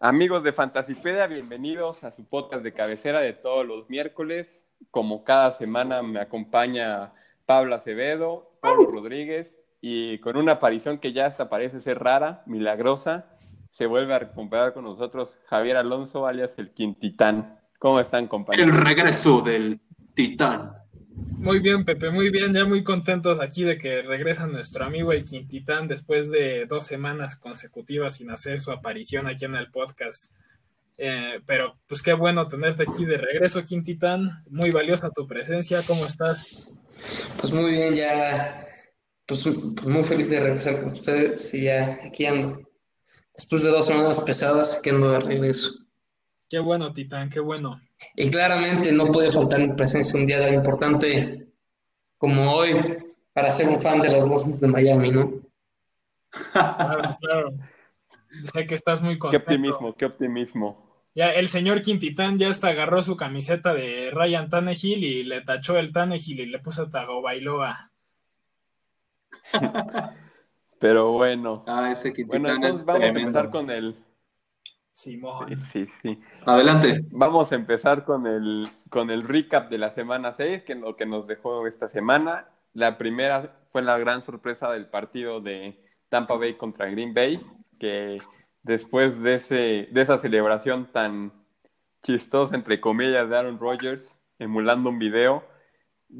Amigos de Fantasipedia, bienvenidos a su podcast de cabecera de todos los miércoles. Como cada semana me acompaña Pablo Acevedo, Pablo Rodríguez y con una aparición que ya hasta parece ser rara, milagrosa, se vuelve a recuperar con nosotros Javier Alonso, alias el Quintitán. ¿Cómo están, compañeros? El regreso del Titán. Muy bien, Pepe, muy bien. Ya muy contentos aquí de que regresa nuestro amigo el Quintitán después de dos semanas consecutivas sin hacer su aparición aquí en el podcast. Eh, pero pues qué bueno tenerte aquí de regreso, Quintitán. Muy valiosa tu presencia. ¿Cómo estás? Pues muy bien, ya pues, pues muy feliz de regresar con ustedes y ya aquí ando. Después de dos semanas pesadas, que ando de regreso. Qué bueno, Titán, qué bueno. Y claramente no puede faltar mi presencia un día tan importante como hoy para ser un fan de los Dolphins de Miami, ¿no? Claro, claro. Sé que estás muy contento. Qué optimismo, qué optimismo. Ya el señor Quintitán ya hasta agarró su camiseta de Ryan Tannehill y le tachó el Tannehill y le puso Tagovailoa. Pero bueno. Ah, ese Quintitán Bueno, entonces es vamos a empezar con el. Simón. Sí, sí, sí. Adelante. Vamos a empezar con el, con el recap de la semana 6, que es lo que nos dejó esta semana. La primera fue la gran sorpresa del partido de Tampa Bay contra Green Bay, que después de, ese, de esa celebración tan chistosa, entre comillas, de Aaron Rodgers, emulando un video,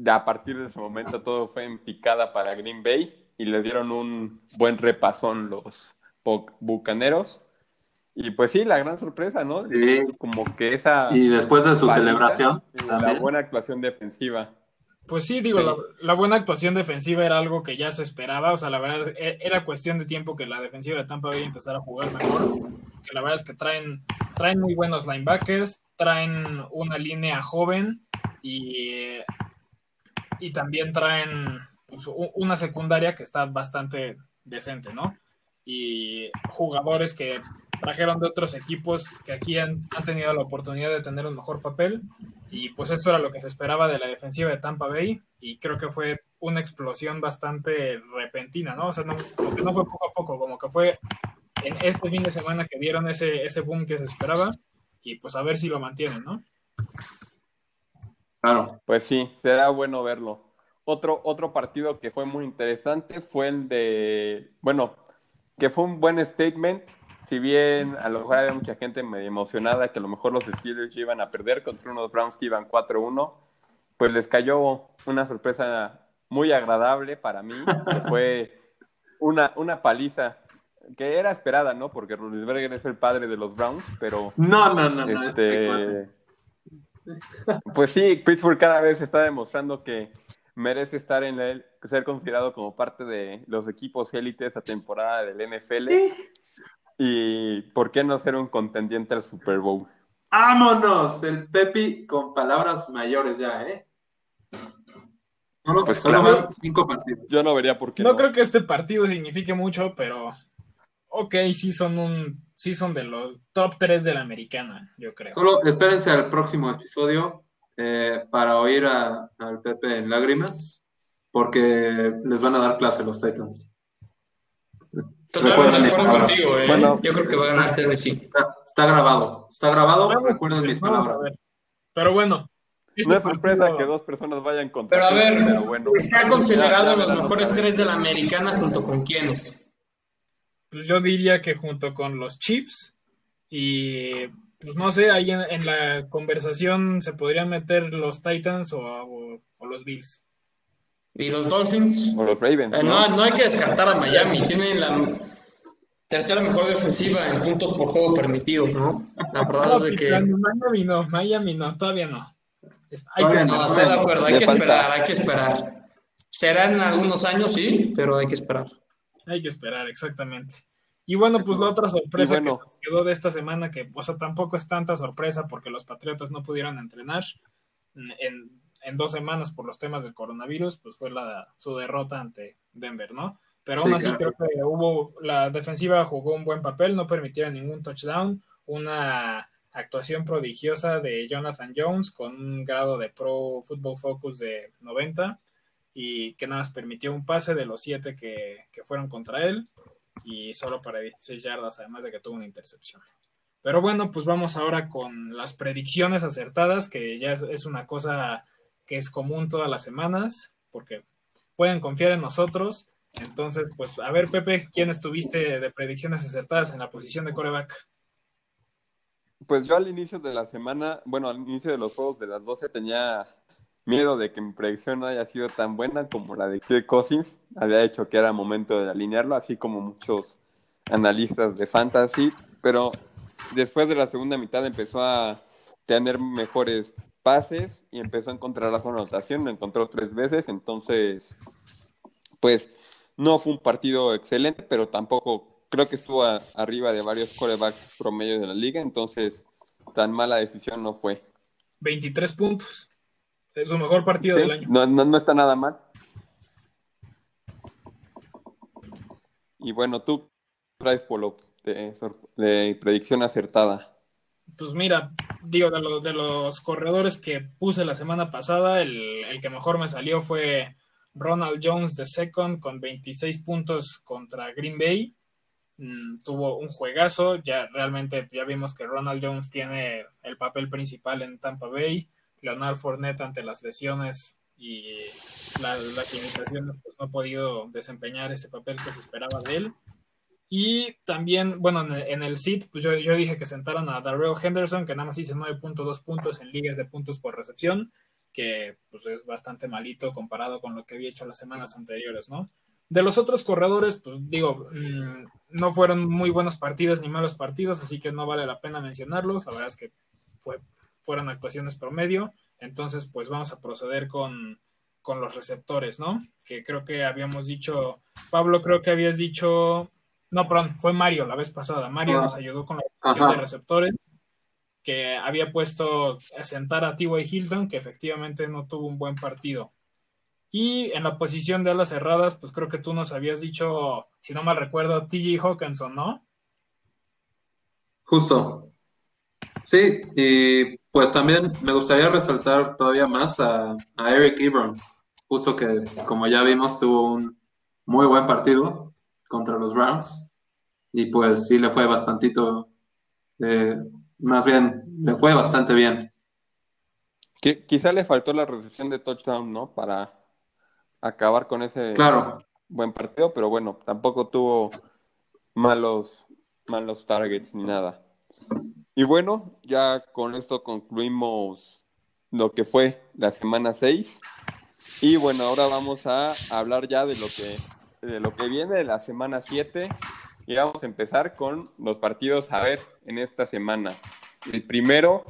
a partir de ese momento todo fue en picada para Green Bay y le dieron un buen repasón los Bo- Bucaneros. Y pues sí, la gran sorpresa, ¿no? Sí. Como que esa Y después de su paliza celebración, la buena actuación defensiva. Pues sí, digo, Sí. La, la buena actuación defensiva era algo que ya se esperaba, o sea, la verdad e- era cuestión de tiempo que la defensiva de Tampa Bay empezara a jugar mejor, que la verdad es que traen, traen muy buenos linebackers, traen una línea joven y, y también traen pues, una secundaria que está bastante decente, ¿no? Y jugadores que trajeron de otros equipos que aquí han, han tenido la oportunidad de tener un mejor papel y pues esto era lo que se esperaba de la defensiva de Tampa Bay y creo que fue una explosión bastante repentina, ¿no? O sea, no, como que no fue poco a poco, como que fue en este fin de semana que dieron ese, ese boom que se esperaba y pues a ver si lo mantienen, ¿no? Claro. Pues sí, será bueno verlo. Otro, otro partido que fue muy interesante fue el de, bueno, que fue un buen statement, si bien a lo mejor había mucha gente medio emocionada que a lo mejor los Steelers iban a perder contra unos Browns que iban 4-1, pues les cayó una sorpresa muy agradable para mí, que fue una, una paliza que era esperada, ¿no? Porque Roethlisberger es el padre de los Browns, pero No, no, no, no. este este, pues sí, Pittsburgh cada vez está demostrando que merece estar en el, ser considerado como parte de los equipos élite esta temporada del NFL. Y por qué no ser un contendiente al Super Bowl. ¡Vámonos! El Pepi con palabras mayores ya, ¿eh? Solo, Pues solo claro. van cinco partidos. Yo no vería por qué. No creo que este partido signifique mucho, pero ok, sí son un, sí son de los top 3 de la americana, yo creo. Solo espérense al próximo episodio eh, para oír a- al Pepe en lágrimas, porque les van a dar clase los Titans. Totalmente de acuerdo contigo, ¿eh? Bueno. Yo creo que va a ganar Tennessee. Está, está grabado, está grabado, Vamos, recuerden mis palabras. Pero bueno. este No es sorpresa partido- que dos personas vayan contra Pero a ver, Pittsburgh, pero bueno. está considerado los mejores tres de la americana junto con quiénes. Pues yo diría que junto con los Chiefs y pues no sé, ahí en, en la conversación se podrían meter los Titans o, o- o los Bills. Y los Dolphins, O los Ravens. eh, ¿no? no, no hay que descartar a Miami. Tienen la tercera mejor defensiva en puntos por juego permitidos, ¿no? La verdad No, es de que... Miami no, Miami no, todavía no. Hay que No, esperar. estoy de acuerdo, hay Le que falta. esperar, hay que esperar. Será en algunos años, sí, pero hay que esperar. Hay que esperar, exactamente. Y bueno, pues la otra sorpresa bueno. que nos quedó de esta semana, que o sea, tampoco es tanta sorpresa porque los Patriotas no pudieron entrenar en, en dos semanas por los temas del coronavirus, pues fue la, su derrota ante Denver, ¿no? Pero aún Sí, así claro. creo que hubo, la defensiva jugó un buen papel, no permitieron ningún touchdown, una actuación prodigiosa de Jonathan Jones con un grado de Pro Football Focus de 90 y que nada más permitió un pase de los siete que, que fueron contra él y solo para 16 yardas, además de que tuvo una intercepción. Pero bueno, pues vamos ahora con las predicciones acertadas, que ya es, una cosa que es común todas las semanas, porque pueden confiar en nosotros. Entonces, pues a ver, Pepe, ¿quién estuviste de predicciones acertadas en la posición de coreback? Pues yo al inicio de la semana, bueno, al inicio de los juegos de las 12 tenía miedo de que mi predicción no haya sido tan buena como la de Kirk. Había hecho que era momento de alinearlo, así como muchos analistas de fantasy, pero después de la segunda mitad empezó a tener mejores pases y empezó a encontrar la zona de anotación, lo encontró tres veces, entonces, pues no fue un partido excelente, pero tampoco creo que estuvo arriba de varios corebacks promedio de la liga, entonces tan mala decisión no fue. 23 puntos. Es su mejor partido del año. No, no, no está nada mal. Y bueno, tú traes Polo de, predicción acertada. Pues mira, digo, de, de, los corredores que puse la semana pasada, el, el, que mejor me salió fue Ronald Jones de second con 26 puntos contra Green Bay. Mm, tuvo un juegazo, ya realmente ya vimos que Ronald Jones tiene el papel principal en Tampa Bay. Leonard Fournette ante las lesiones y las limitaciones pues no ha podido desempeñar ese papel que se esperaba de él. Y también, bueno, en el, SIT, pues yo, yo, dije que sentaran a Darrell Henderson, que nada más hizo 9.2 puntos en ligas de puntos por recepción, que pues es bastante malito comparado con lo que había hecho las semanas anteriores, ¿no? De los otros corredores, pues digo, mm, no fueron muy buenos partidos ni malos partidos, así que no vale la pena mencionarlos. La verdad es que fue fueron actuaciones promedio. Entonces, pues vamos a proceder con, con los receptores, ¿no? Que creo que habíamos dicho, Pablo, creo que habías dicho, no, perdón, fue Mario la vez pasada. Mario ah. nos ayudó con la posición de receptores, que había puesto a sentar a T.Y. Hilton, que efectivamente no tuvo un buen partido. Y en la posición de alas cerradas, pues creo que tú nos habías dicho, si no mal recuerdo, T.J. Hawkinson, ¿no? Justo. Sí, y pues también me gustaría resaltar todavía más a, Eric Ebron, justo que como ya vimos tuvo un muy buen partido contra los Browns y pues sí le fue bastantito, eh, más bien le fue bastante bien. quizá le faltó la recepción de touchdown, ¿no? Para acabar con ese claro. buen partido, pero bueno, tampoco tuvo malos, malos targets ni nada. Y bueno, ya con esto concluimos lo que fue la semana 6. Y bueno, ahora vamos a hablar ya de lo que, de lo que viene de la semana 7. Y vamos a empezar con los partidos a ver en esta semana. El primero,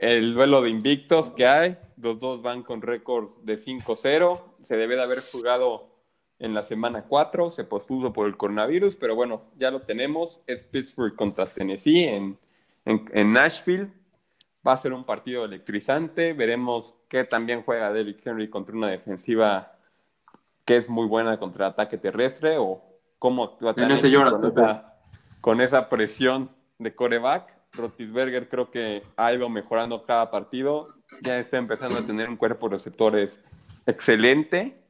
el duelo de invictos que hay. Los dos van con récord de 5-0. Se debe de haber jugado en la semana 4. Se pospuso por el coronavirus, pero bueno, ya lo tenemos. Es Pittsburgh contra Tennessee en en, Nashville. Va a ser un partido electrizante. Veremos qué también juega Derrick Henry contra una defensiva que es muy buena contra ataque terrestre o cómo va a tener con, esa, con esa presión de coreback. Rotisberger creo que ha ido mejorando cada partido. Ya está empezando a tener un cuerpo de receptores excelente.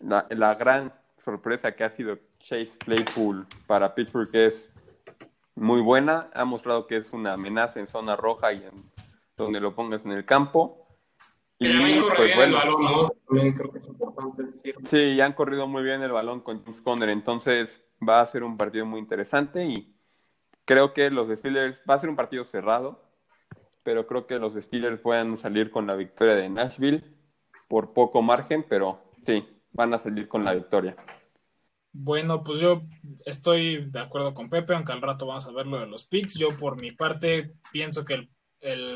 La, la gran sorpresa que ha sido Chase Claypool para Pittsburgh es muy buena. Ha mostrado que es una amenaza en zona roja y en donde lo pongas en el campo. Y pues bueno. El balón, También creo que es importante Sí, han corrido muy bien el balón con James Conner, entonces va a ser un partido muy interesante y creo que los Steelers va a ser un partido cerrado, pero creo que los Steelers pueden salir con la victoria de Nashville por poco margen, pero sí, van a salir con la victoria. Bueno, pues yo estoy de acuerdo con Pepe, aunque al rato vamos a ver lo de los picks. Yo por mi parte pienso que el,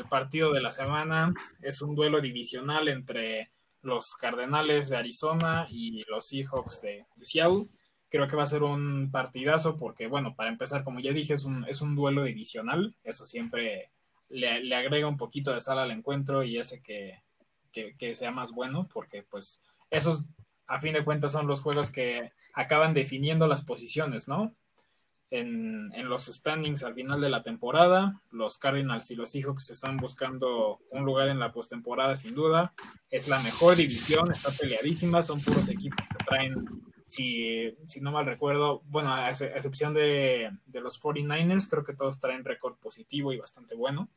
partido de la semana es un duelo divisional entre los Cardenales de Arizona y los Seahawks de, Seattle. Creo que va a ser un partidazo porque, bueno, para empezar, como ya dije, es un, es un duelo divisional. Eso siempre le, le agrega un poquito de sal al encuentro y hace que, que, que sea más bueno porque, pues, esos a fin de cuentas son los juegos que acaban definiendo las posiciones, ¿no? En, los standings al final de la temporada. Los Cardinals y los Seahawks están buscando un lugar en la postemporada sin duda. Es la mejor división, está peleadísima, son puros equipos que traen, si, si no mal recuerdo, bueno, a excepción de, de los 49ers, creo que todos traen récord positivo y bastante bueno.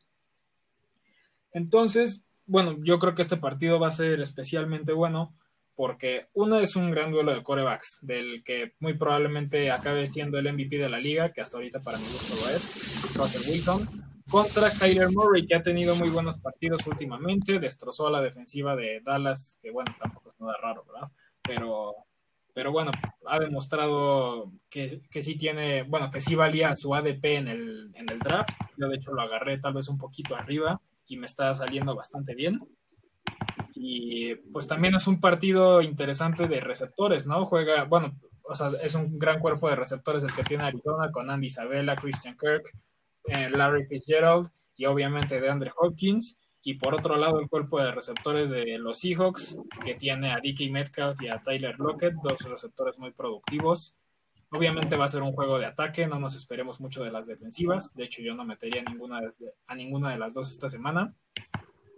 Entonces, bueno, yo creo que este partido va a ser especialmente bueno porque uno es un gran duelo de corebacks, del que muy probablemente acabe siendo el MVP de la liga, que hasta ahorita para mi gusto lo es, Russell Wilson, contra Kyler Murray, que ha tenido muy buenos partidos últimamente, destrozó a la defensiva de Dallas, que bueno, tampoco es nada raro, ¿verdad? Pero, pero bueno, ha demostrado que, que sí tiene, bueno, que sí valía su ADP en el, en el draft, yo de hecho lo agarré tal vez un poquito arriba y me está saliendo bastante bien. Y pues también es un partido interesante de receptores, ¿no? Juega, bueno, o sea, es un gran cuerpo de receptores el que tiene Arizona con Andy Isabella, Christian Kirk, eh, Larry Fitzgerald y obviamente de Andre Hopkins. Y por otro lado, el cuerpo de receptores de los Seahawks, que tiene a DK Metcalf y a Tyler Lockett, dos receptores muy productivos. Obviamente va a ser un juego de ataque, no nos esperemos mucho de las defensivas. De hecho, yo no metería ninguna a ninguna de las dos esta semana.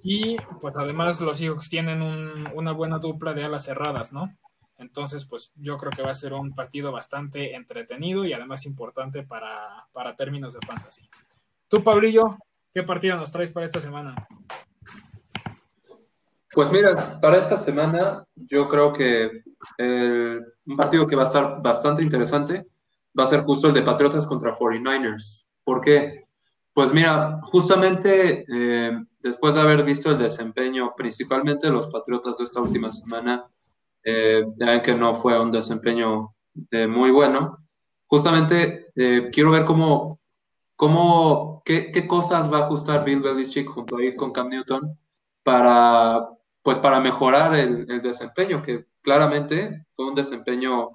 Y pues además los Seahawks tienen una buena dupla de alas cerradas, ¿no? Entonces, pues yo creo que va a ser un partido bastante entretenido y además importante para, para términos de fantasy. Tú, Pablillo, ¿qué partido nos traes para esta semana? Pues mira, para esta semana yo creo que un partido que va a estar bastante interesante va a ser justo el de Patriotas contra 49ers. ¿Por qué? Pues mira, justamente eh, después de haber visto el desempeño principalmente de los Patriotas de esta última semana, eh, que no fue un desempeño eh, muy bueno, justamente eh, quiero ver cómo, cómo qué, cosas va a ajustar Bill Belichick junto ahí con Cam Newton para, pues para mejorar el, desempeño, que claramente fue un desempeño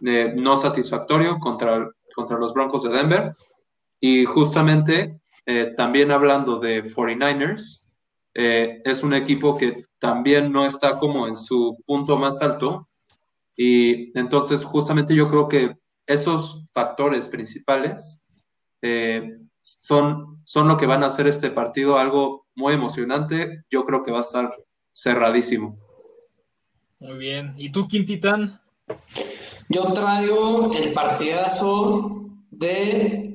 no satisfactorio contra, contra los Broncos de Denver. Y justamente eh, también hablando de 49ers, eh, es un equipo que también no está como en su punto más alto. Y entonces justamente yo creo que esos factores principales eh, son, son lo que van a hacer este partido algo muy emocionante. Yo creo que va a estar cerradísimo. Muy bien. ¿Y tú, Quintitán? Yo traigo el partidazo de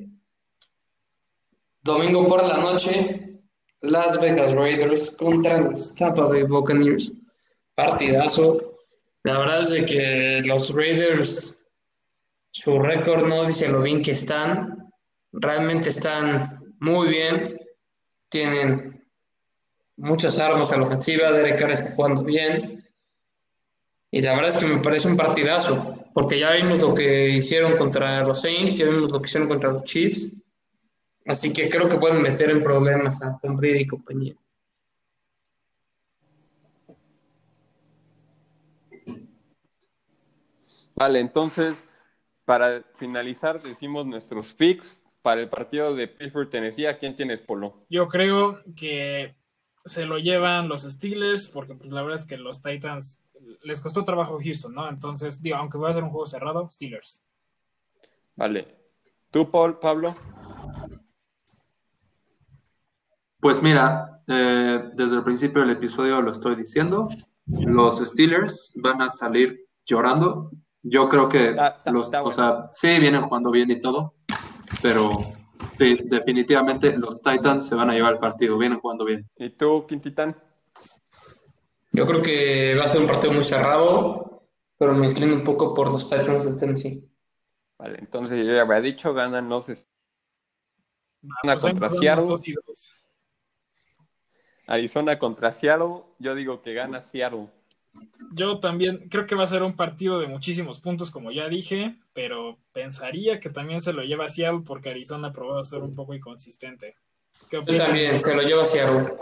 Domingo por la noche, Las Vegas Raiders contra Tampa Bay Buccaneers. Partidazo. La verdad es que los Raiders, su récord no dice lo bien que están. Realmente están muy bien. Tienen muchas armas a la ofensiva. Derek Carr está jugando bien. Y la verdad es que me parece un partidazo. Porque ya vimos lo que hicieron contra los Saints, ya vimos lo que hicieron contra los Chiefs. Así que creo que pueden meter en problemas a Tom Brady y compañía. Vale, entonces, para finalizar, decimos nuestros picks para el partido de Pittsburgh, Tennessee. ¿A quién tienes, Polo? Yo creo que se lo llevan los Steelers, porque pues, la verdad es que los Titans les costó trabajo Houston, ¿no? Entonces, digo, aunque va a ser un juego cerrado, Steelers. Vale. ¿Tú, Paul, Pablo? Pues mira, eh, desde el principio del episodio lo estoy diciendo, los Steelers van a salir llorando. Yo creo que los, o sea, sí vienen jugando bien y todo, pero definitivamente los Titans se van a llevar el partido, vienen jugando bien. ¿Y tú, Quintitán? Yo creo que va a ser un partido muy cerrado, pero me inclino un poco por los Titans de Tennessee. Vale, entonces yo ya había dicho, ganan los Van contra Seattle. Arizona contra Seattle, yo digo que gana Seattle. Yo también creo que va a ser un partido de muchísimos puntos, como ya dije, pero pensaría que también se lo lleva Seattle porque Arizona ha probado ser un poco inconsistente. yo también, se lo lleva Seattle.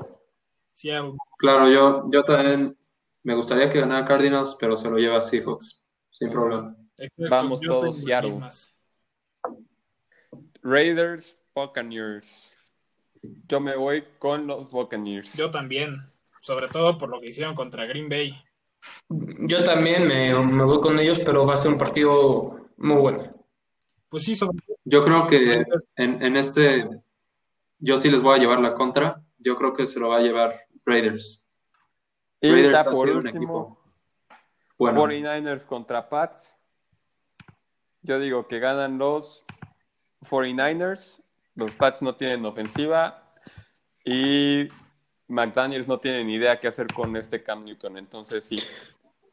Seattle. Claro, yo, yo también me gustaría que ganara Cardinals, pero se lo lleva Seahawks, sin problema. Vamos todos Seattle. Raiders, Buccaneers. Yo me voy con los Buccaneers. Yo también, sobre todo por lo que hicieron contra Green Bay. Yo también me, voy con ellos, pero va a ser un partido muy bueno. Pues sí, sobre todo Yo creo que en, en este, yo sí les voy a llevar la contra. Yo creo que se lo va a llevar Raiders. Y Raiders por un equipo Bueno, 49ers contra Pats. Yo digo que ganan los 49ers. Los Pats no tienen ofensiva. Y McDaniels no tiene ni idea qué hacer con este Cam Newton. Entonces sí,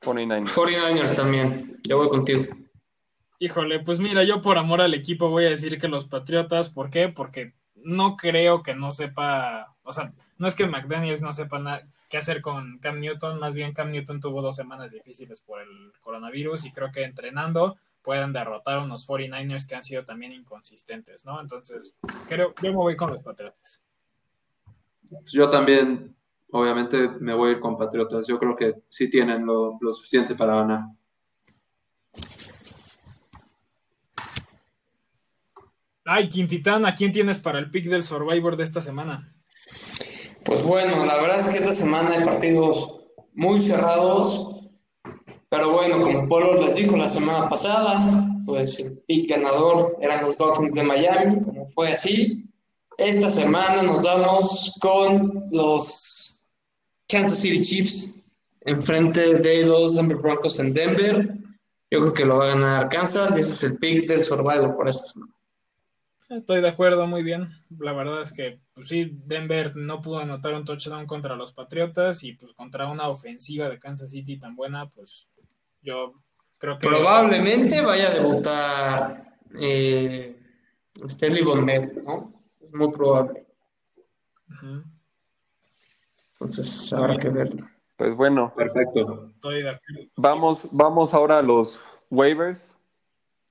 49ers. 49ers también. Yo voy contigo. Híjole, pues mira, yo por amor al equipo voy a decir que los Patriotas, ¿por qué? Porque no creo que no sepa, o sea, no es que McDaniels no sepa nada qué hacer con Cam Newton, más bien Cam Newton tuvo dos semanas difíciles por el coronavirus y creo que entrenando pueden derrotar a unos 49ers que han sido también inconsistentes, ¿no? Entonces, creo, yo me voy con los Patriotas. pues yo también, obviamente, me voy a ir con Patriotas. Yo creo que sí tienen lo, lo suficiente para ganar. Ay, Quintitán, ¿a quién tienes para el pick del Survivor de esta semana? Pues bueno, la verdad es que esta semana hay partidos muy cerrados, pero bueno, como Polo les dijo la semana pasada, pues el pick ganador eran los Dolphins de Miami, como fue así. Esta semana nos damos con los Kansas City Chiefs enfrente de los Denver Broncos en Denver. Yo creo que lo va a ganar Kansas y ese es el pick del Survivor por esta semana. Estoy de acuerdo, muy bien. La verdad es que, pues sí, Denver no pudo anotar un touchdown contra los Patriotas y pues contra una ofensiva de Kansas City tan buena, pues yo creo que... Probablemente vaya a debutar eh, Stanley Bonnet, ¿no? Es muy probable. Entonces habrá que verlo. Pues bueno, Perfecto. Estoy de acuerdo. vamos, vamos ahora a los waivers.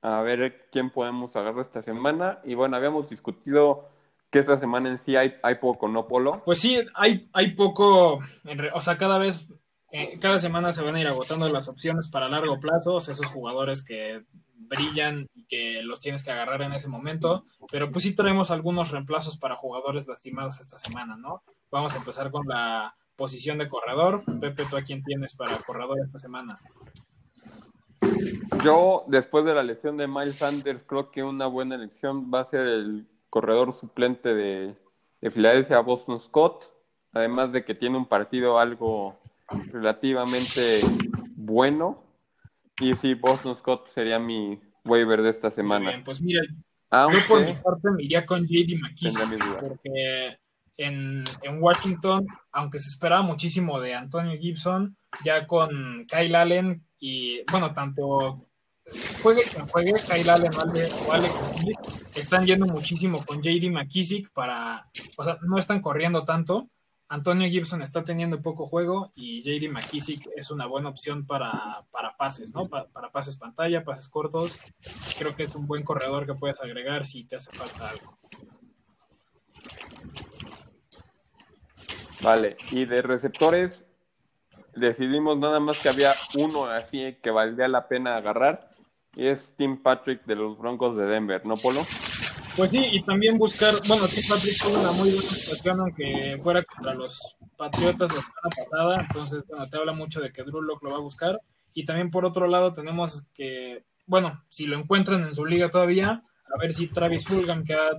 A ver quién podemos agarrar esta semana. Y bueno, habíamos discutido que esta semana en sí hay, hay poco, ¿no, Polo? Pues sí, hay, hay poco, en re- o sea, cada vez, eh, cada semana se van a ir agotando las opciones para largo plazo, o sea, esos jugadores que brillan y que los tienes que agarrar en ese momento, pero pues sí traemos algunos reemplazos para jugadores lastimados esta semana, ¿no? Vamos a empezar con la posición de corredor. Pepe, ¿tú a quién tienes para corredor esta semana? Yo, después de la lesión de Miles Sanders, creo que una buena elección va a ser el corredor suplente de, de Filadelfia, Boston Scott. Además de que tiene un partido algo relativamente bueno. Y sí, Boston Scott sería mi waiver de esta Muy semana. bien, pues mira, Aunque Yo por mi parte me iría con JD McKissick, porque en, en Washington, aunque se esperaba muchísimo de Antonio Gibson, ya con Kyle Allen y, bueno, tanto juegue quien juegue, Kyle Allen o Ale- o Alex Smith, están yendo muchísimo con JD McKissick para, o sea, no están corriendo tanto. Antonio Gibson está teniendo poco juego y JD McKissick es una buena opción para, para pases, ¿no? Pa- para pases pantalla, pases cortos creo que es un buen corredor que puedes agregar si te hace falta algo. Vale, y de receptores decidimos nada más que había uno así que valdría la pena agarrar y es Tim Patrick de los Broncos de Denver, ¿no, Polo? Pues sí, y también buscar, bueno, Tim Patrick tuvo una muy buena situación aunque fuera contra los Patriotas la semana pasada, entonces bueno, te habla mucho de que Drew Lock lo va a buscar. Y también por otro lado tenemos que, bueno, si lo encuentran en su liga todavía, a ver si Travis Fulgham, que ha,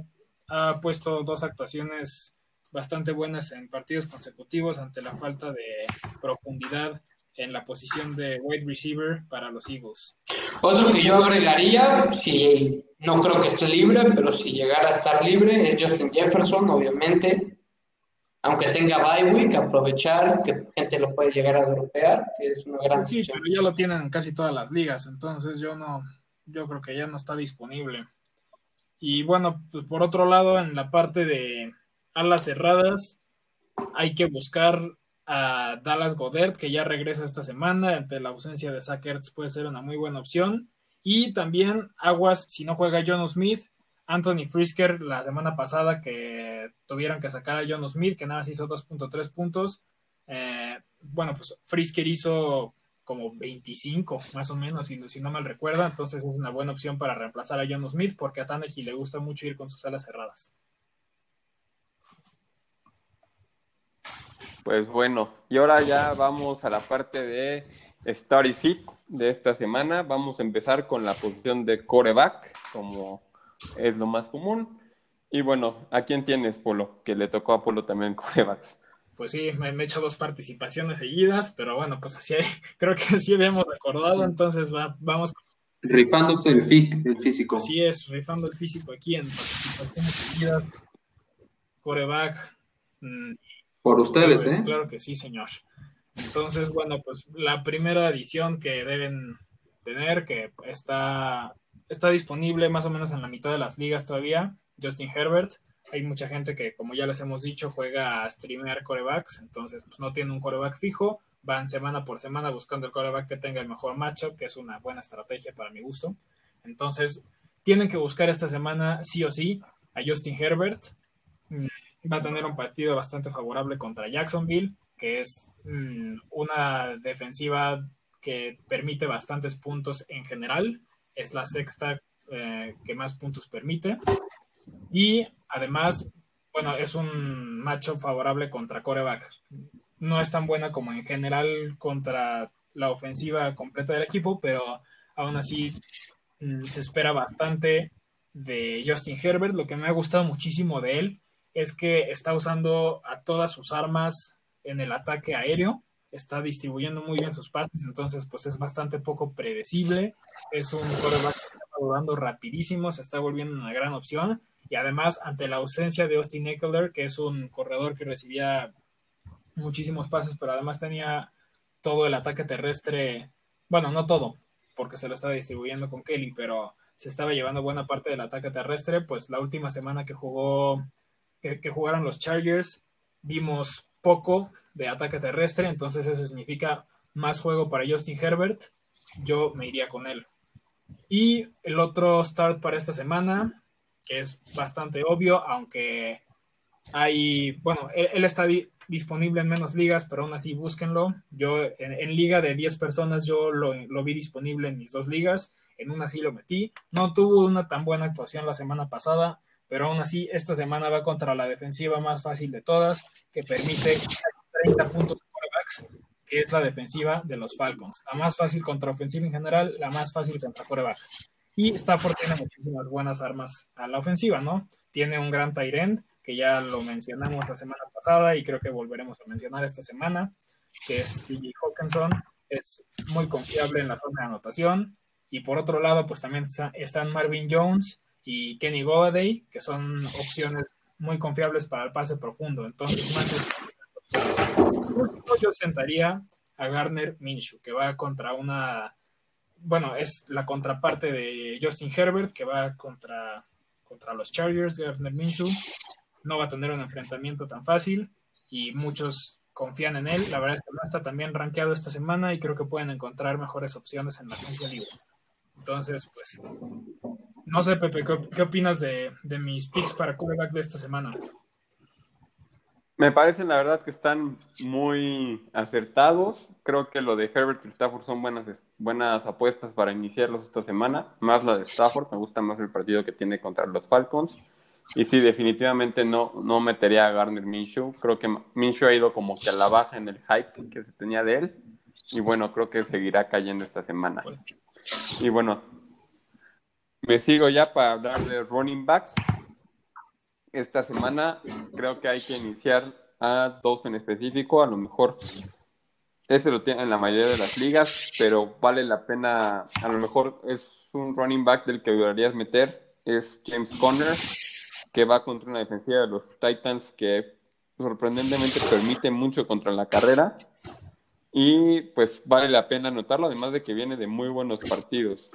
ha puesto dos actuaciones bastante buenas en partidos consecutivos ante la falta de profundidad en la posición de wide receiver para los Eagles. Otro que yo agregaría, si no creo que esté libre, pero si llegara a estar libre, es Justin Jefferson, obviamente. Aunque tenga bye week, aprovechar que gente lo puede llegar a dropear, que es una gran Sí, opción. pero ya lo tienen en casi todas las ligas, entonces yo no, yo creo que ya no está disponible. Y bueno, pues por otro lado, en la parte de alas cerradas, hay que buscar a Dallas Godert, que ya regresa esta semana, ante la ausencia de Zach puede ser una muy buena opción. Y también Aguas, si no juega John Smith, Anthony Frisker la semana pasada que tuvieron que sacar a John Smith, que nada más hizo 2.3 puntos. Eh, bueno, pues Frisker hizo como 25, más o menos, si, si no mal recuerda. Entonces es una buena opción para reemplazar a John Smith, porque a Tannehill le gusta mucho ir con sus alas cerradas. Pues bueno, y ahora ya vamos a la parte de Starry Sit de esta semana. Vamos a empezar con la posición de coreback, como es lo más común. Y bueno, ¿a quién tienes, Polo? Que le tocó a Polo también corebacks. Pues sí, me, he hecho dos participaciones seguidas, pero bueno, pues así creo que sí habíamos acordado, entonces va, vamos. Rifándose el, el físico. Así es, rifando el físico aquí en participaciones seguidas. Coreback. Por ustedes, pues, ¿eh? Claro que sí, señor. Entonces, bueno, pues la primera edición que deben tener, que está, está disponible más o menos en la mitad de las ligas todavía, Justin Herbert. Hay mucha gente que, como ya les hemos dicho, juega a streamear corebacks, entonces pues, no tiene un coreback fijo, van semana por semana buscando el coreback que tenga el mejor matchup, que es una buena estrategia para mi gusto. Entonces, tienen que buscar esta semana sí o sí a Justin Herbert. Va a tener un partido bastante favorable contra Jacksonville, que es mm, una defensiva que permite bastantes puntos en general. Es la sexta eh, que más puntos permite. Y además, bueno, es un macho favorable contra coreback. No es tan buena como en general contra la ofensiva completa del equipo, pero aún así mm, se espera bastante de Justin Herbert. Lo que me ha gustado muchísimo de él es que está usando a todas sus armas en el ataque aéreo, está distribuyendo muy bien sus pases, entonces pues es bastante poco predecible, es un coreback que está rodando rapidísimo, se está volviendo una gran opción y además ante la ausencia de Austin Eckler, que es un corredor que recibía muchísimos pases, pero además tenía todo el ataque terrestre, bueno, no todo, porque se lo estaba distribuyendo con Kelly, pero se estaba llevando buena parte del ataque terrestre, pues la última semana que jugó, que, que jugaron los Chargers, vimos poco de ataque terrestre, entonces eso significa más juego para Justin Herbert, yo me iría con él. Y el otro start para esta semana, que es bastante obvio, aunque hay, bueno, él, está disponible en menos ligas, pero aún así búsquenlo. Yo en, liga de 10 personas, yo lo, lo, vi disponible en mis dos ligas, en una sí lo metí. No tuvo una tan buena actuación la semana pasada, pero aún así esta semana va contra la defensiva más fácil de todas, que permite 30 puntos de quarterbacks, que es la defensiva de los Falcons. La más fácil contra ofensiva en general, la más fácil contra quarterback. Y Stafford tiene muchísimas buenas armas a la ofensiva, ¿no? Tiene un gran tight que ya lo mencionamos la semana pasada y creo que volveremos a mencionar esta semana, que es DJ Hawkinson. Es muy confiable en la zona de anotación. Y por otro lado, pues también están Marvin Jones y Kenny Golladay, que son opciones muy confiables para el pase profundo. Entonces, yo sentaría a Garner Minshew, que va contra una, bueno, es la contraparte de Justin Herbert, que va contra, contra los Chargers, Garner Minshew. No va a tener un enfrentamiento tan fácil y muchos confían en él. La verdad es que no está también rankeado esta semana y creo que pueden encontrar mejores opciones en la agencia libre. Entonces, pues, no sé, Pepe, ¿qué, opinas de, de, mis picks para quarterback de esta semana? Me parecen, la verdad, que están muy acertados. Creo que lo de Herbert y Stafford son buenas, buenas apuestas para iniciarlos esta semana. Más la de Stafford, me gusta más el partido que tiene contra los Falcons. Y sí, definitivamente no, no metería a Garner Minshew. Creo que Minshew ha ido como que a la baja en el hype que se tenía de él. Y bueno, creo que seguirá cayendo esta semana. Y bueno, me sigo ya para hablar de running backs. Esta semana creo que hay que iniciar a dos en específico, a lo mejor ese lo tiene en la mayoría de las ligas, pero vale la pena, a lo mejor es un running back del que deberías meter, es James Conner, que va contra una defensiva de los Titans que sorprendentemente permite mucho contra la carrera. Y pues vale la pena notarlo, además de que viene de muy buenos partidos.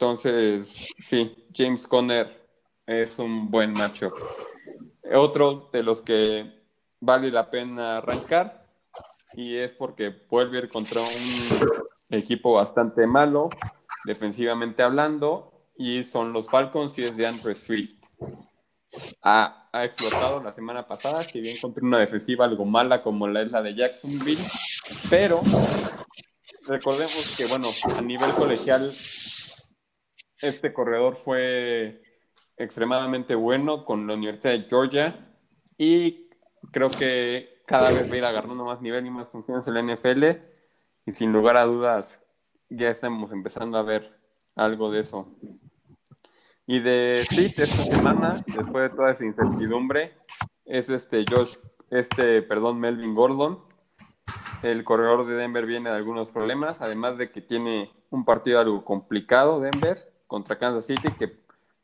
Entonces, sí, James Conner es un buen macho. Otro de los que vale la pena arrancar y es porque vuelve contra un equipo bastante malo, defensivamente hablando, y son los Falcons y es de Andrew Swift. Ha, ha, explotado la semana pasada, que bien contra una defensiva algo mala como la es la de Jacksonville, pero recordemos que, bueno, a nivel colegial, este corredor fue extremadamente bueno con la Universidad de Georgia y creo que cada vez va a ir agarrando más nivel y más confianza en la NFL y sin lugar a dudas ya estamos empezando a ver algo de eso. Y de Fit esta semana, después de toda esa incertidumbre, es este Josh, este, perdón, Melvin Gordon. El corredor de Denver viene de algunos problemas, además de que tiene un partido algo complicado Denver contra Kansas City que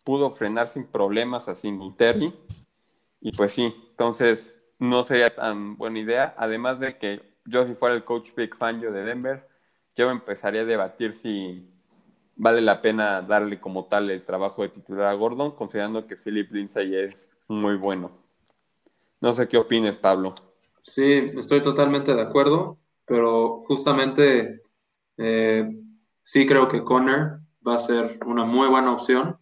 pudo frenar sin problemas a Singletary. Y pues sí, entonces no sería tan buena idea. Además de que yo si fuera el coach Big Fangio de Denver, yo empezaría a debatir si vale la pena darle como tal el trabajo de titular a Gordon, considerando que Philip Lindsay es muy bueno. No sé qué opines, Pablo. Sí, estoy totalmente de acuerdo, pero justamente eh, sí creo que Conner va a ser una muy buena opción,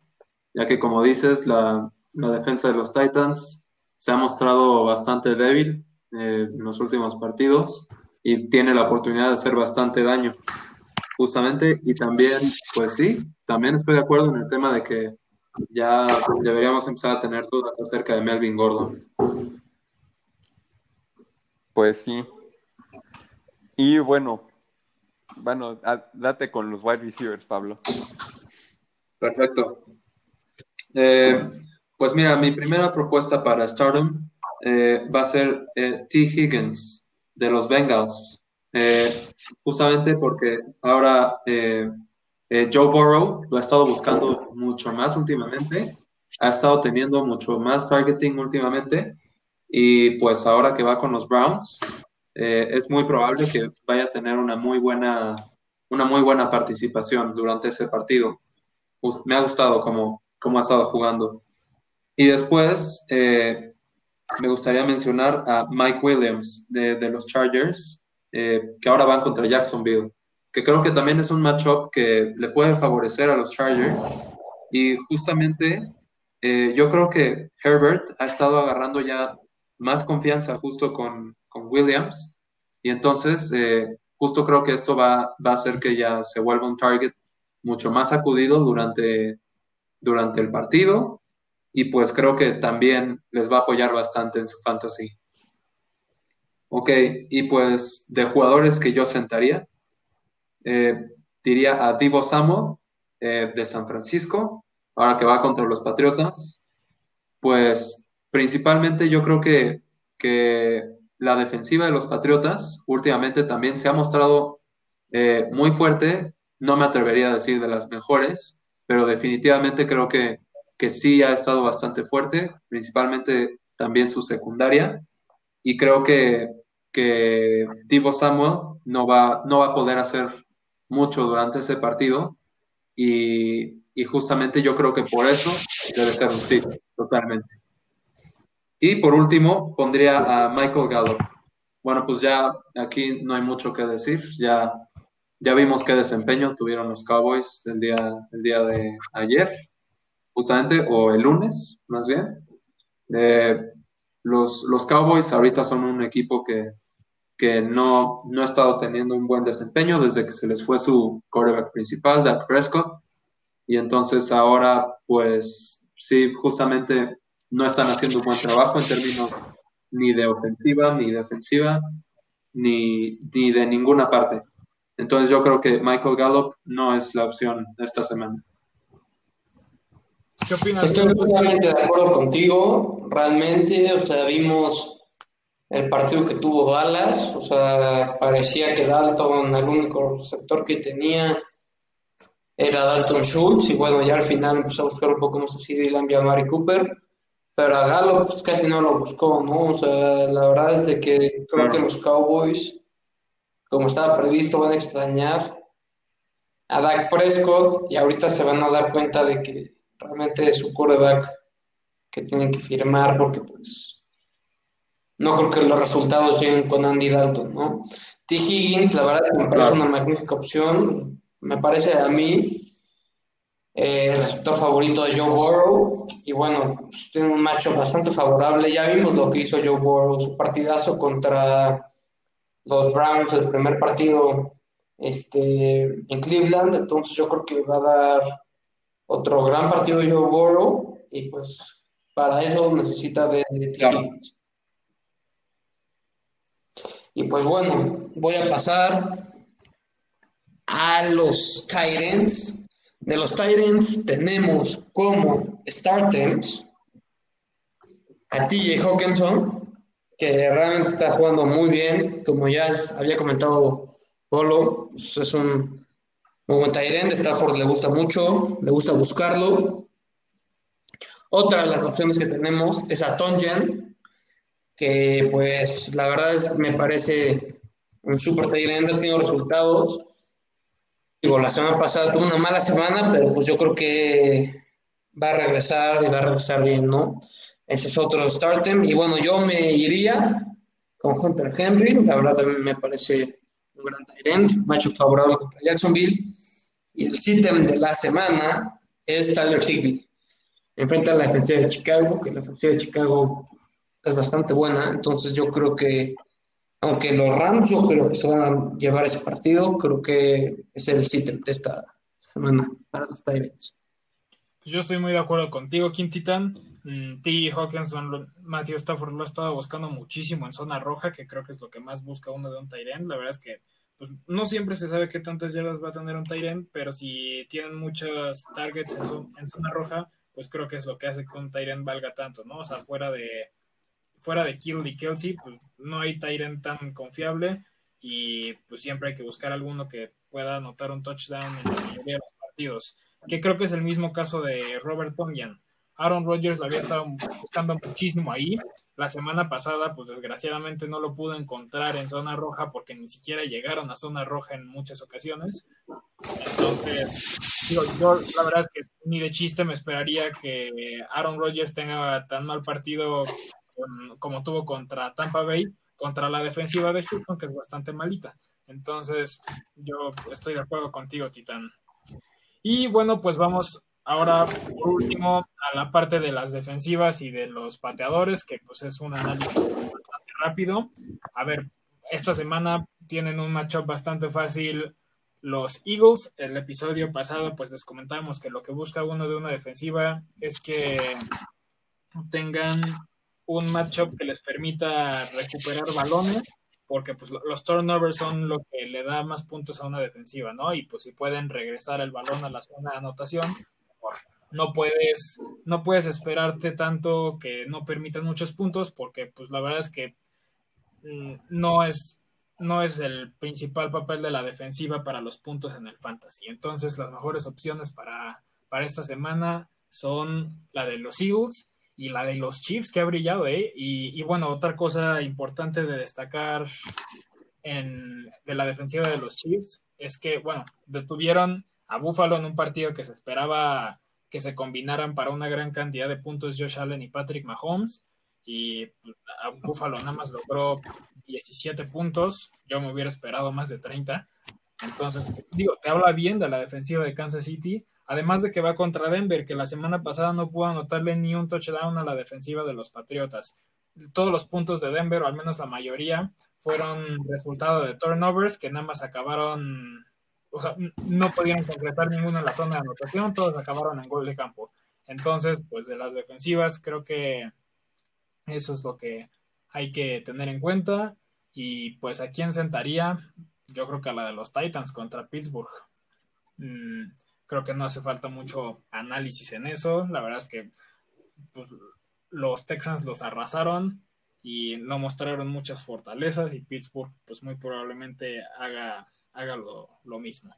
ya que como dices, la, defensa de los Titans se ha mostrado bastante débil eh, en los últimos partidos y tiene la oportunidad de hacer bastante daño justamente, y también, pues sí, también estoy de acuerdo en el tema de que ya deberíamos empezar a tener dudas acerca de Melvin Gordon. Pues sí. Y bueno, bueno, date con los wide receivers, Pablo. Perfecto. Eh, pues mira, mi primera propuesta para Stardom eh, va a ser eh, T. Higgins de los Bengals. Justamente porque ahora Joe Burrow lo ha estado buscando mucho más últimamente, ha estado teniendo mucho más targeting últimamente y pues ahora que va con los Browns es muy probable que vaya a tener una muy buena una muy buena participación durante ese partido. Me ha gustado cómo, cómo ha estado jugando. Y después me gustaría mencionar a Mike Williams de, de los Chargers, eh, que ahora van contra Jacksonville, que creo que también es un matchup que le puede favorecer a los Chargers. Y justamente eh, yo creo que Herbert ha estado agarrando ya más confianza justo con, con Williams. Y entonces, eh, justo creo que esto va, va, a hacer que ya se vuelva un target mucho más acudido durante, durante el partido. Y pues creo que también les va a apoyar bastante en su fantasy. Ok, y pues de jugadores que yo sentaría, eh, diría a Divo Samuel eh, de San Francisco, ahora que va contra los Patriotas. Pues principalmente yo creo que, que la defensiva de los Patriotas últimamente también se ha mostrado eh, muy fuerte, no me atrevería a decir de las mejores, pero definitivamente creo que, que sí ha estado bastante fuerte, principalmente también su secundaria. Y creo que, que Divo Samuel no va, no va a poder hacer mucho durante ese partido. Y, justamente yo creo que por eso debe ser un sí, totalmente. Y por último, pondría a Michael Gallup. Bueno, pues ya aquí no hay mucho que decir, ya, ya vimos qué desempeño tuvieron los Cowboys el día, el día de ayer, justamente, o el lunes, más bien. Eh, los, los Cowboys ahorita son un equipo que, que no, no ha estado teniendo un buen desempeño desde que se les fue su quarterback principal, Dak Prescott. Y entonces ahora, pues sí, justamente no están haciendo un buen trabajo en términos ni de ofensiva, ni defensiva, ni, ni de ninguna parte. Entonces yo creo que Michael Gallup no es la opción esta semana. ¿Qué opinas? Estoy totalmente de acuerdo contigo. Realmente, o sea, vimos el partido que tuvo Dallas, o sea, parecía que Dalton, el único receptor que tenía era Dalton Schultz, y bueno, ya al final empezó a buscar un poco más así de a Mari Cooper, pero a Galo pues, casi no lo buscó, ¿no? O sea, la verdad es de que creo que los Cowboys, como estaba previsto, van a extrañar a Dak Prescott y ahorita se van a dar cuenta de que realmente es su quarterback que tienen que firmar porque pues no creo que los resultados lleguen con Andy Dalton, ¿no? T. Higgins, la verdad es que me parece una magnífica opción. Me parece a mí eh, el receptor favorito de Joe Burrow. Y bueno, pues, tiene un macho bastante favorable. Ya vimos lo que hizo Joe Burrow, su partidazo contra los Browns, el primer partido este, en Cleveland. Entonces yo creo que va a dar otro gran partido de Joe Burrow. Y pues para eso necesita de. Higgins. Y pues bueno, voy a pasar a los Titans. De los Titans tenemos como starters a TJ Hawkinson, que realmente está jugando muy bien, como ya había comentado Polo, pues, es un muy buen Tyrant, Stafford le gusta mucho, le gusta buscarlo. Otra de las opciones que tenemos es a Tonjan, que pues la verdad es, me parece un super Tyrant, ha tenido resultados. Digo, la semana pasada tuvo una mala semana, pero pues yo creo que va a regresar y va a regresar bien, ¿no? Ese es otro startem. Y bueno, yo me iría con Hunter Henry. La verdad también me parece un gran Tyrant, macho favorable contra Jacksonville. Y el sitem de la semana es Tyler Higby. Enfrenta a la defensiva de Chicago, que la defensiva de Chicago es bastante buena. Entonces yo creo que, aunque los Rams yo creo que se van a llevar ese partido, creo que es el sitem de esta semana para los Tyrants. Pues yo estoy muy de acuerdo contigo, Quintitan. Mm, T. Hawkinson, Matthew Stafford lo ha estado buscando muchísimo en zona roja, que creo que es lo que más busca uno de un Tyrant. La verdad es que pues, no siempre se sabe qué tantas yardas va a tener un Tyrant, pero si tienen muchos targets en, zona roja, pues creo que es lo que hace que un Tyrant valga tanto, ¿no? O sea, fuera de fuera de Kill y Kelsey, pues no hay Tyrant tan confiable y pues siempre hay que buscar alguno que pueda anotar un touchdown en la mayoría de los partidos que creo que es el mismo caso de Robert Tonyan. Aaron Rodgers lo había estado buscando muchísimo ahí. La semana pasada, pues desgraciadamente no lo pudo encontrar en zona roja porque ni siquiera llegaron a zona roja en muchas ocasiones. Entonces, digo, yo la verdad es que ni de chiste me esperaría que Aaron Rodgers tenga tan mal partido como tuvo contra Tampa Bay, contra la defensiva de Houston, que es bastante malita. Entonces, yo estoy de acuerdo contigo, Titán. Y bueno, pues vamos ahora por último a la parte de las defensivas y de los pateadores, que pues es un análisis bastante rápido. A ver, esta semana tienen un matchup bastante fácil los Eagles. El episodio pasado pues les comentábamos que lo que busca uno de una defensiva es que tengan un matchup que les permita recuperar balones porque pues los turnovers son lo que le da más puntos a una defensiva, ¿no? Y pues si pueden regresar el balón a la zona de anotación, no puedes, no puedes esperarte tanto que no permitan muchos puntos, porque pues la verdad es que mm, no es no es el principal papel de la defensiva para los puntos en el fantasy. Entonces, las mejores opciones para, para esta semana son la de los Eagles y la de los Chiefs que ha brillado, ¿eh? Y, bueno, otra cosa importante de destacar en, de la defensiva de los Chiefs es que, bueno, detuvieron a Buffalo en un partido que se esperaba que se combinaran para una gran cantidad de puntos Josh Allen y Patrick Mahomes. Y pues, a Buffalo nada más logró 17 puntos. Yo me hubiera esperado más de 30. Entonces, digo, te habla bien de la defensiva de Kansas City Además de que va contra Denver, que la semana pasada no pudo anotarle ni un touchdown a la defensiva de los Patriotas. Todos los puntos de Denver, o al menos la mayoría, fueron resultado de turnovers que nada más acabaron, o sea, no pudieron completar ninguno en la zona de anotación, todos acabaron en gol de campo. Entonces, pues de las defensivas, creo que eso es lo que hay que tener en cuenta. Y pues a quién sentaría, yo creo que a la de los Titans contra Pittsburgh. Mm, Creo que no hace falta mucho análisis en eso. La verdad es que pues, los Texans los arrasaron y no mostraron muchas fortalezas y Pittsburgh pues muy probablemente haga, haga lo, mismo.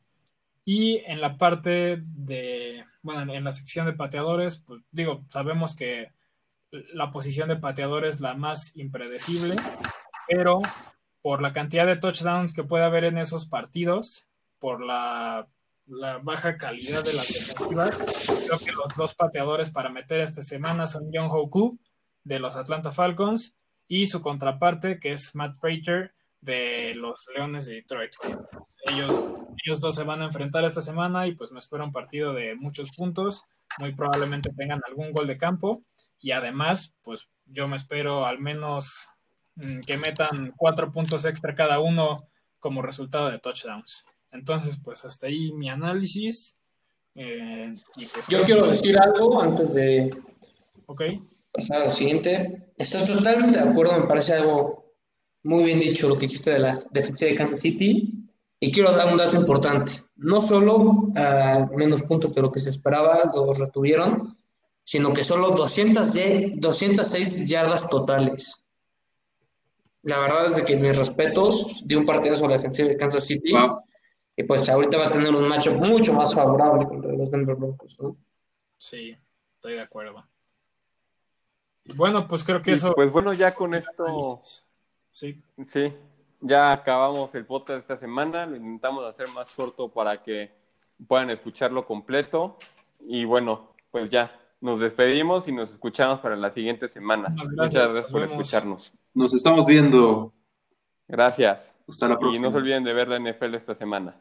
Y en la parte de, bueno, en la sección de pateadores, pues digo, sabemos que la posición de pateador es la más impredecible, pero por la cantidad de touchdowns que puede haber en esos partidos, por la la baja calidad de las defensivas. Creo que los dos pateadores para meter esta semana son John Hoku de los Atlanta Falcons y su contraparte que es Matt Prater de los Leones de Detroit. Ellos, ellos dos se van a enfrentar esta semana y pues me espero un partido de muchos puntos. Muy probablemente tengan algún gol de campo y además pues yo me espero al menos mm, que metan cuatro puntos extra cada uno como resultado de touchdowns. Entonces, pues hasta ahí mi análisis. Eh, pues, Yo quiero decir algo antes de okay. pasar a lo siguiente. Estoy totalmente de acuerdo, me parece algo muy bien dicho lo que dijiste de la defensiva de Kansas City. Y quiero dar un dato importante. no solo a menos puntos de lo que se esperaba, los retuvieron, sino que solo 200, ye- 206 yardas totales. La verdad es de que mis respetos de un partido sobre la defensiva de Kansas City. Wow. Y pues ahorita va a tener un matchup mucho más favorable contra los Denver Broncos, ¿no? Sí, estoy de acuerdo. Bueno, pues creo que Y, eso. pues bueno, ya con esto, Sí, sí, ya acabamos el podcast de esta semana. Lo intentamos hacer más corto para que puedan escucharlo completo. Y bueno, pues ya, nos despedimos y nos escuchamos para la siguiente semana. Muchas Muchas gracias, por escucharnos. Nos estamos viendo. Gracias. Hasta la Y no se olviden de ver la NFL esta semana.